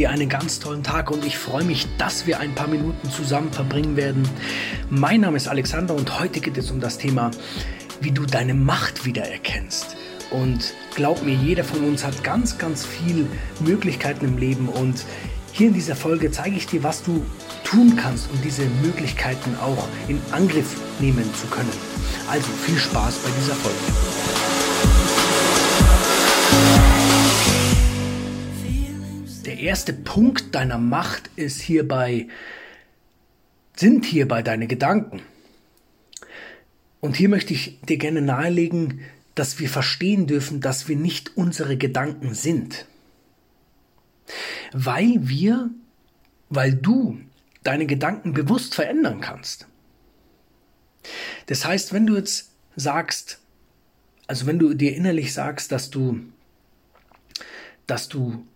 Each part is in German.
dir einen ganz tollen Tag und ich freue mich, dass wir ein paar Minuten zusammen verbringen werden. Mein Name ist Alexander und heute geht es um das Thema, wie du deine Macht wiedererkennst. Und glaub mir, jeder von uns hat ganz, ganz viele Möglichkeiten im Leben und hier in dieser Folge zeige ich dir, was du tun kannst, um diese Möglichkeiten auch in Angriff nehmen zu können. Also viel Spaß bei dieser Folge. Erste Punkt deiner Macht ist hierbei, sind hierbei deine Gedanken. Und hier möchte ich dir gerne nahelegen, dass wir verstehen dürfen, dass wir nicht unsere Gedanken sind. Weil wir, weil du deine Gedanken bewusst verändern kannst. Das heißt, wenn du jetzt sagst, also wenn du dir innerlich sagst, dass du, dass du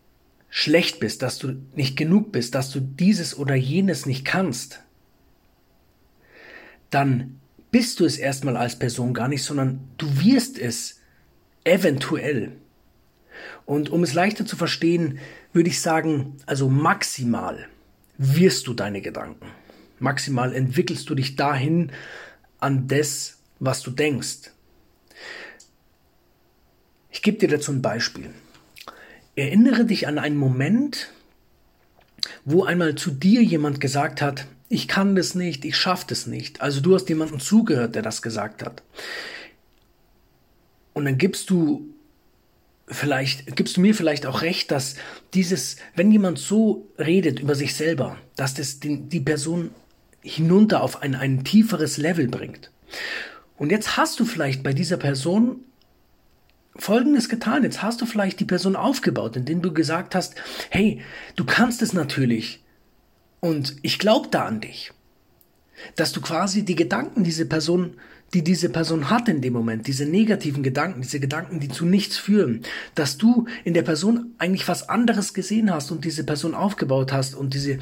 schlecht bist, dass du nicht genug bist, dass du dieses oder jenes nicht kannst, dann bist du es erstmal als Person gar nicht, sondern du wirst es eventuell. Und um es leichter zu verstehen, würde ich sagen, also maximal wirst du deine Gedanken. Maximal entwickelst du dich dahin an das, was du denkst. Ich gebe dir dazu ein Beispiel. Erinnere dich an einen Moment, wo einmal zu dir jemand gesagt hat, ich kann das nicht, ich schaffe das nicht. Also du hast jemandem zugehört, der das gesagt hat. Und dann gibst du vielleicht, gibst du mir vielleicht auch recht, dass dieses, wenn jemand so redet über sich selber, dass das die, die Person hinunter auf ein, ein tieferes Level bringt. Und jetzt hast du vielleicht bei dieser Person Folgendes getan. Jetzt hast du vielleicht die Person aufgebaut, indem du gesagt hast, hey, du kannst es natürlich. Und ich glaube da an dich. Dass du quasi die Gedanken diese Person, die diese Person hat in dem Moment, diese negativen Gedanken, diese Gedanken, die zu nichts führen, dass du in der Person eigentlich was anderes gesehen hast und diese Person aufgebaut hast und diese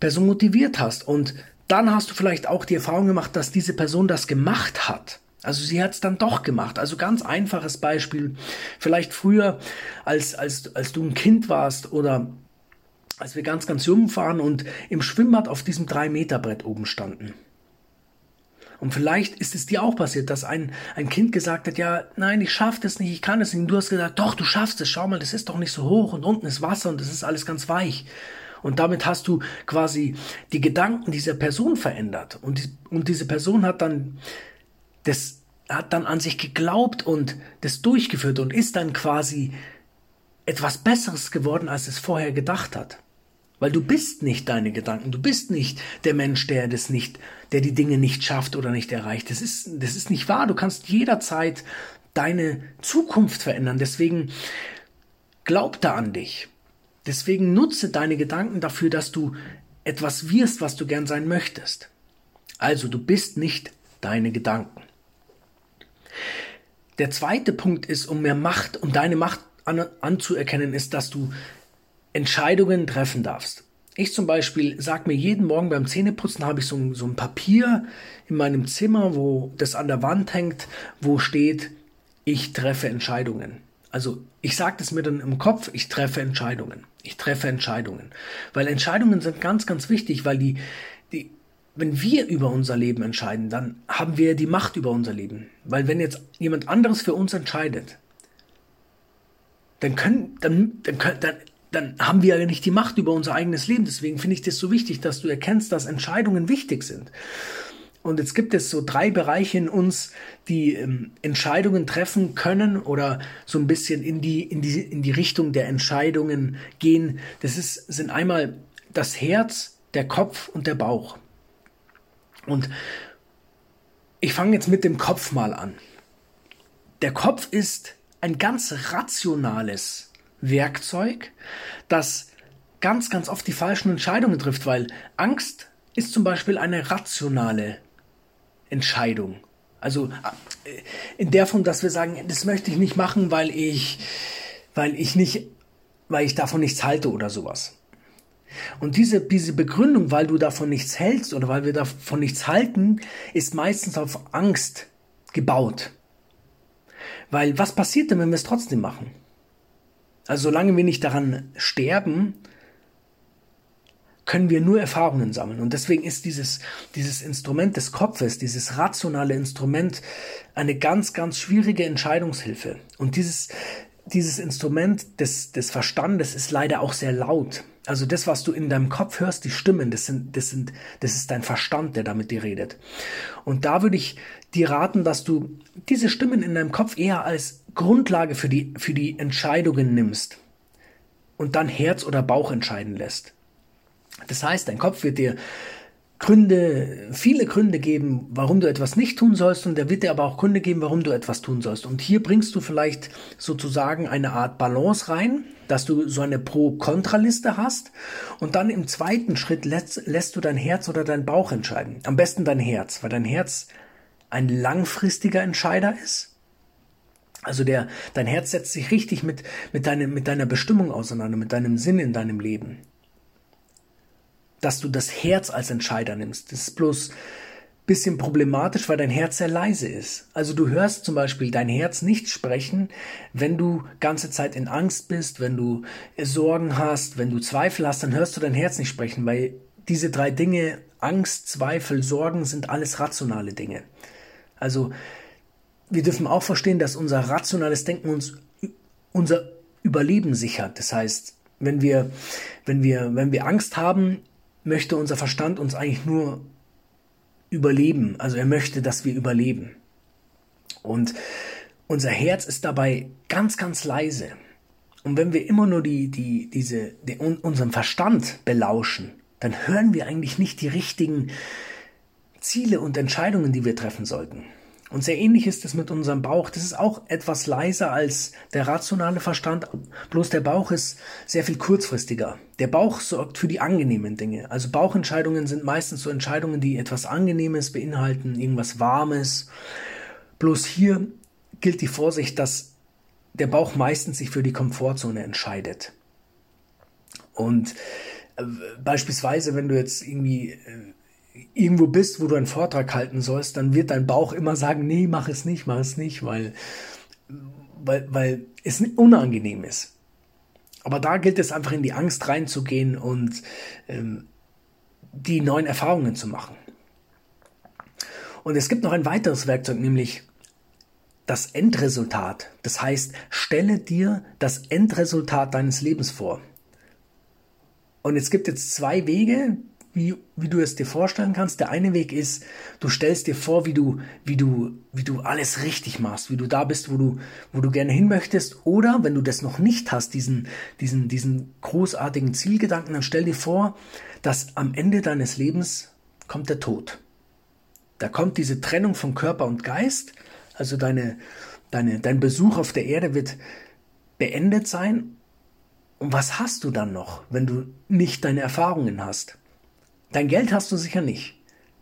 Person motiviert hast. Und dann hast du vielleicht auch die Erfahrung gemacht, dass diese Person das gemacht hat. Also sie hat es dann doch gemacht. Also ganz einfaches Beispiel. Vielleicht früher, als, als, als du ein Kind warst oder als wir ganz, ganz jung waren und im Schwimmbad auf diesem 3-Meter-Brett oben standen. Und vielleicht ist es dir auch passiert, dass ein, ein Kind gesagt hat, ja, nein, ich schaff das nicht, ich kann es nicht. Und du hast gesagt, doch, du schaffst es, schau mal, das ist doch nicht so hoch und unten ist Wasser und das ist alles ganz weich. Und damit hast du quasi die Gedanken dieser Person verändert. Und, die, und diese Person hat dann das hat dann an sich geglaubt und das durchgeführt und ist dann quasi etwas Besseres geworden, als es vorher gedacht hat. Weil du bist nicht deine Gedanken, du bist nicht der Mensch, der das nicht, der die Dinge nicht schafft oder nicht erreicht. Das ist, das ist nicht wahr. Du kannst jederzeit deine Zukunft verändern. Deswegen glaub da an dich. Deswegen nutze deine Gedanken dafür, dass du etwas wirst, was du gern sein möchtest. Also du bist nicht deine Gedanken. Der zweite Punkt ist, um mehr Macht, um deine Macht an, anzuerkennen, ist, dass du Entscheidungen treffen darfst. Ich zum Beispiel sag mir jeden Morgen beim Zähneputzen habe ich so ein, so ein Papier in meinem Zimmer, wo das an der Wand hängt, wo steht, ich treffe Entscheidungen. Also ich sage das mir dann im Kopf, ich treffe Entscheidungen. Ich treffe Entscheidungen. Weil Entscheidungen sind ganz, ganz wichtig, weil die, wenn wir über unser Leben entscheiden, dann haben wir die Macht über unser Leben. Weil wenn jetzt jemand anderes für uns entscheidet, dann können, dann, dann, dann, dann haben wir ja nicht die Macht über unser eigenes Leben. Deswegen finde ich das so wichtig, dass du erkennst, dass Entscheidungen wichtig sind. Und jetzt gibt es so drei Bereiche in uns, die ähm, Entscheidungen treffen können oder so ein bisschen in die, in die, in die Richtung der Entscheidungen gehen. Das ist, sind einmal das Herz, der Kopf und der Bauch. Und ich fange jetzt mit dem Kopf mal an. Der Kopf ist ein ganz rationales Werkzeug, das ganz, ganz oft die falschen Entscheidungen trifft, weil Angst ist zum Beispiel eine rationale Entscheidung. Also äh, in der Form, dass wir sagen, das möchte ich nicht machen, weil ich, weil ich nicht, weil ich davon nichts halte oder sowas. Und diese, diese Begründung, weil du davon nichts hältst oder weil wir davon nichts halten, ist meistens auf Angst gebaut. Weil was passiert denn, wenn wir es trotzdem machen? Also solange wir nicht daran sterben, können wir nur Erfahrungen sammeln. Und deswegen ist dieses, dieses Instrument des Kopfes, dieses rationale Instrument, eine ganz, ganz schwierige Entscheidungshilfe. Und dieses, dieses Instrument des, des Verstandes ist leider auch sehr laut. Also das, was du in deinem Kopf hörst, die Stimmen, das sind, das sind, das ist dein Verstand, der damit dir redet. Und da würde ich dir raten, dass du diese Stimmen in deinem Kopf eher als Grundlage für die, für die Entscheidungen nimmst und dann Herz oder Bauch entscheiden lässt. Das heißt, dein Kopf wird dir Gründe, viele Gründe geben, warum du etwas nicht tun sollst und er wird dir aber auch Gründe geben, warum du etwas tun sollst. Und hier bringst du vielleicht sozusagen eine Art Balance rein, dass du so eine Pro-Kontra-Liste hast und dann im zweiten Schritt lässt, lässt du dein Herz oder dein Bauch entscheiden. Am besten dein Herz, weil dein Herz ein langfristiger Entscheider ist. Also der, dein Herz setzt sich richtig mit, mit, deine, mit deiner Bestimmung auseinander, mit deinem Sinn in deinem Leben dass du das Herz als Entscheider nimmst. Das ist bloß bisschen problematisch, weil dein Herz sehr leise ist. Also du hörst zum Beispiel dein Herz nicht sprechen, wenn du ganze Zeit in Angst bist, wenn du Sorgen hast, wenn du Zweifel hast, dann hörst du dein Herz nicht sprechen, weil diese drei Dinge, Angst, Zweifel, Sorgen, sind alles rationale Dinge. Also wir dürfen auch verstehen, dass unser rationales Denken uns unser Überleben sichert. Das heißt, wenn wir, wenn wir, wenn wir Angst haben, möchte unser Verstand uns eigentlich nur überleben. Also er möchte, dass wir überleben. Und unser Herz ist dabei ganz, ganz leise. Und wenn wir immer nur die, die, diese, die, unseren Verstand belauschen, dann hören wir eigentlich nicht die richtigen Ziele und Entscheidungen, die wir treffen sollten. Und sehr ähnlich ist es mit unserem Bauch. Das ist auch etwas leiser als der rationale Verstand, bloß der Bauch ist sehr viel kurzfristiger. Der Bauch sorgt für die angenehmen Dinge. Also Bauchentscheidungen sind meistens so Entscheidungen, die etwas Angenehmes beinhalten, irgendwas Warmes. Bloß hier gilt die Vorsicht, dass der Bauch meistens sich für die Komfortzone entscheidet. Und äh, beispielsweise, wenn du jetzt irgendwie äh, irgendwo bist, wo du einen Vortrag halten sollst, dann wird dein Bauch immer sagen, nee, mach es nicht, mach es nicht, weil, weil, weil es unangenehm ist. Aber da gilt es einfach in die Angst reinzugehen und ähm, die neuen Erfahrungen zu machen. Und es gibt noch ein weiteres Werkzeug, nämlich das Endresultat. Das heißt, stelle dir das Endresultat deines Lebens vor. Und es gibt jetzt zwei Wege, wie, wie du es dir vorstellen kannst. Der eine Weg ist, du stellst dir vor, wie du, wie du, wie du alles richtig machst, wie du da bist, wo du, wo du gerne hin möchtest. Oder wenn du das noch nicht hast, diesen, diesen, diesen großartigen Zielgedanken, dann stell dir vor, dass am Ende deines Lebens kommt der Tod. Da kommt diese Trennung von Körper und Geist. Also deine, deine, dein Besuch auf der Erde wird beendet sein. Und was hast du dann noch, wenn du nicht deine Erfahrungen hast? Dein Geld hast du sicher nicht.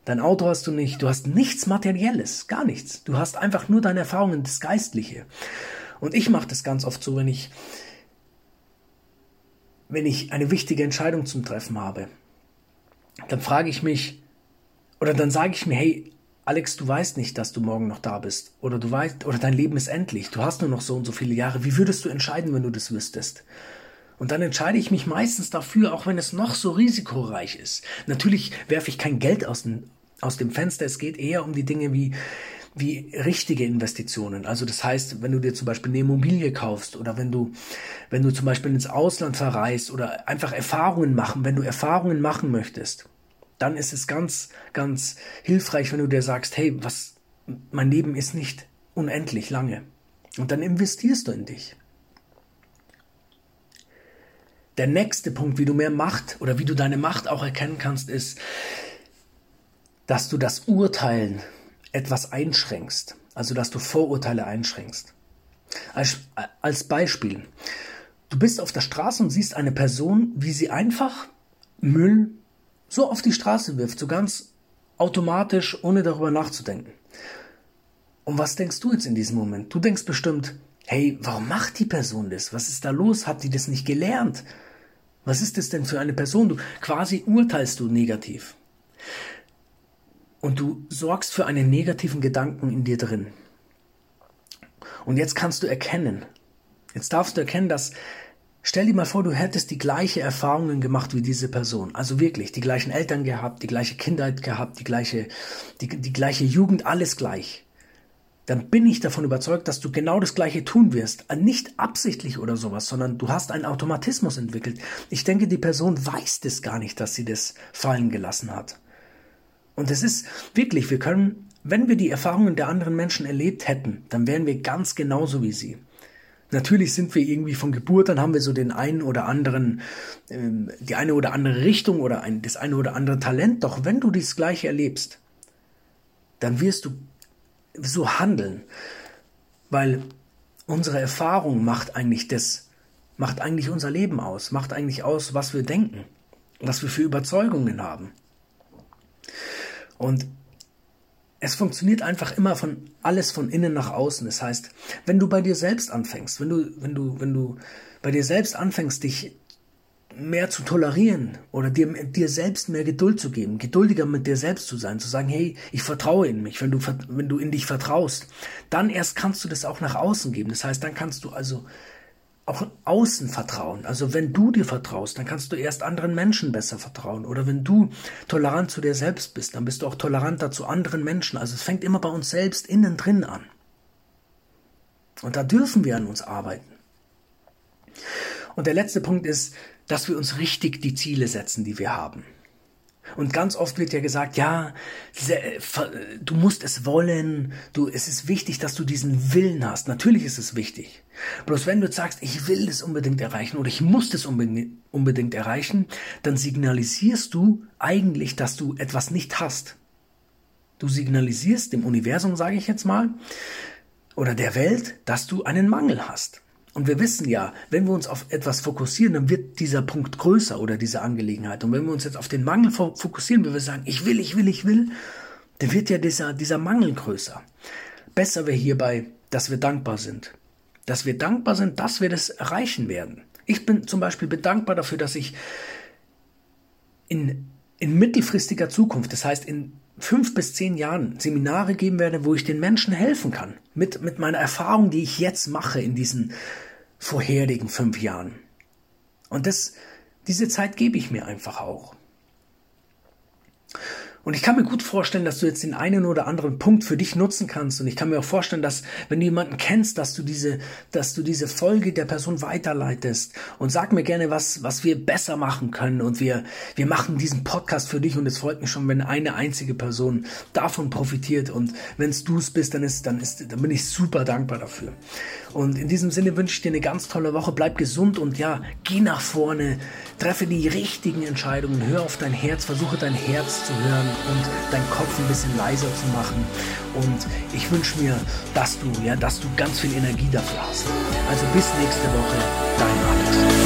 Dein Auto hast du nicht. Du hast nichts Materielles, gar nichts. Du hast einfach nur deine Erfahrungen, das Geistliche. Und ich mache das ganz oft so, wenn ich, wenn ich eine wichtige Entscheidung zum Treffen habe, dann frage ich mich, oder dann sage ich mir, hey, Alex, du weißt nicht, dass du morgen noch da bist. Oder du weißt, oder dein Leben ist endlich. Du hast nur noch so und so viele Jahre. Wie würdest du entscheiden, wenn du das wüsstest? Und dann entscheide ich mich meistens dafür, auch wenn es noch so risikoreich ist. Natürlich werfe ich kein Geld aus dem, aus dem Fenster. Es geht eher um die Dinge wie, wie richtige Investitionen. Also das heißt, wenn du dir zum Beispiel eine Immobilie kaufst oder wenn du, wenn du zum Beispiel ins Ausland verreist oder einfach Erfahrungen machen, wenn du Erfahrungen machen möchtest, dann ist es ganz, ganz hilfreich, wenn du dir sagst, hey, was, mein Leben ist nicht unendlich lange. Und dann investierst du in dich. Der nächste Punkt, wie du mehr Macht oder wie du deine Macht auch erkennen kannst, ist, dass du das Urteilen etwas einschränkst. Also, dass du Vorurteile einschränkst. Als, als Beispiel. Du bist auf der Straße und siehst eine Person, wie sie einfach Müll so auf die Straße wirft, so ganz automatisch, ohne darüber nachzudenken. Und was denkst du jetzt in diesem Moment? Du denkst bestimmt, hey, warum macht die Person das? Was ist da los? Hat die das nicht gelernt? Was ist das denn für eine Person? Du quasi urteilst du negativ. Und du sorgst für einen negativen Gedanken in dir drin. Und jetzt kannst du erkennen, jetzt darfst du erkennen, dass Stell dir mal vor, du hättest die gleiche Erfahrungen gemacht wie diese Person. Also wirklich, die gleichen Eltern gehabt, die gleiche Kindheit gehabt, die gleiche, die, die gleiche Jugend, alles gleich. Dann bin ich davon überzeugt, dass du genau das Gleiche tun wirst. Nicht absichtlich oder sowas, sondern du hast einen Automatismus entwickelt. Ich denke, die Person weiß das gar nicht, dass sie das fallen gelassen hat. Und es ist wirklich, wir können, wenn wir die Erfahrungen der anderen Menschen erlebt hätten, dann wären wir ganz genauso wie sie. Natürlich sind wir irgendwie von Geburt an haben wir so den einen oder anderen, ähm, die eine oder andere Richtung oder ein, das eine oder andere Talent. Doch wenn du das Gleiche erlebst, dann wirst du so handeln, weil unsere Erfahrung macht eigentlich das, macht eigentlich unser Leben aus, macht eigentlich aus, was wir denken, was wir für Überzeugungen haben. Und es funktioniert einfach immer von alles von innen nach außen. Das heißt, wenn du bei dir selbst anfängst, wenn du, wenn du, wenn du bei dir selbst anfängst, dich mehr zu tolerieren oder dir, dir selbst mehr Geduld zu geben, geduldiger mit dir selbst zu sein, zu sagen, hey, ich vertraue in mich, wenn du, wenn du in dich vertraust, dann erst kannst du das auch nach außen geben. Das heißt, dann kannst du also auch außen vertrauen. Also wenn du dir vertraust, dann kannst du erst anderen Menschen besser vertrauen. Oder wenn du tolerant zu dir selbst bist, dann bist du auch toleranter zu anderen Menschen. Also es fängt immer bei uns selbst innen drin an. Und da dürfen wir an uns arbeiten. Und der letzte Punkt ist, dass wir uns richtig die Ziele setzen, die wir haben. Und ganz oft wird ja gesagt, ja, äh, du musst es wollen, du, es ist wichtig, dass du diesen Willen hast. Natürlich ist es wichtig. Bloß wenn du sagst, ich will es unbedingt erreichen oder ich muss unbedingt, unbedingt erreichen, dann signalisierst du eigentlich, dass du etwas nicht hast. Du signalisierst dem Universum, sage ich jetzt mal, oder der Welt, dass du einen Mangel hast. Und wir wissen ja, wenn wir uns auf etwas fokussieren, dann wird dieser Punkt größer oder diese Angelegenheit. Und wenn wir uns jetzt auf den Mangel fokussieren, wenn wir sagen, ich will, ich will, ich will, dann wird ja dieser, dieser Mangel größer. Besser wäre hierbei, dass wir dankbar sind. Dass wir dankbar sind, dass wir das erreichen werden. Ich bin zum Beispiel bedankbar dafür, dass ich in, in mittelfristiger Zukunft, das heißt in fünf bis zehn Jahren Seminare geben werde, wo ich den Menschen helfen kann. Mit, mit meiner Erfahrung, die ich jetzt mache in diesen vorherigen fünf Jahren. Und das, diese Zeit gebe ich mir einfach auch. Und ich kann mir gut vorstellen, dass du jetzt den einen oder anderen Punkt für dich nutzen kannst. Und ich kann mir auch vorstellen, dass wenn du jemanden kennst, dass du diese, dass du diese Folge der Person weiterleitest. Und sag mir gerne, was, was wir besser machen können. Und wir, wir machen diesen Podcast für dich. Und es freut mich schon, wenn eine einzige Person davon profitiert. Und wenn es du es bist, dann ist, dann ist, dann bin ich super dankbar dafür. Und in diesem Sinne wünsche ich dir eine ganz tolle Woche. Bleib gesund und ja, geh nach vorne. Treffe die richtigen Entscheidungen. Hör auf dein Herz. Versuche dein Herz zu hören und deinen Kopf ein bisschen leiser zu machen. Und ich wünsche mir, dass du, ja, dass du ganz viel Energie dafür hast. Also bis nächste Woche, dein Alex.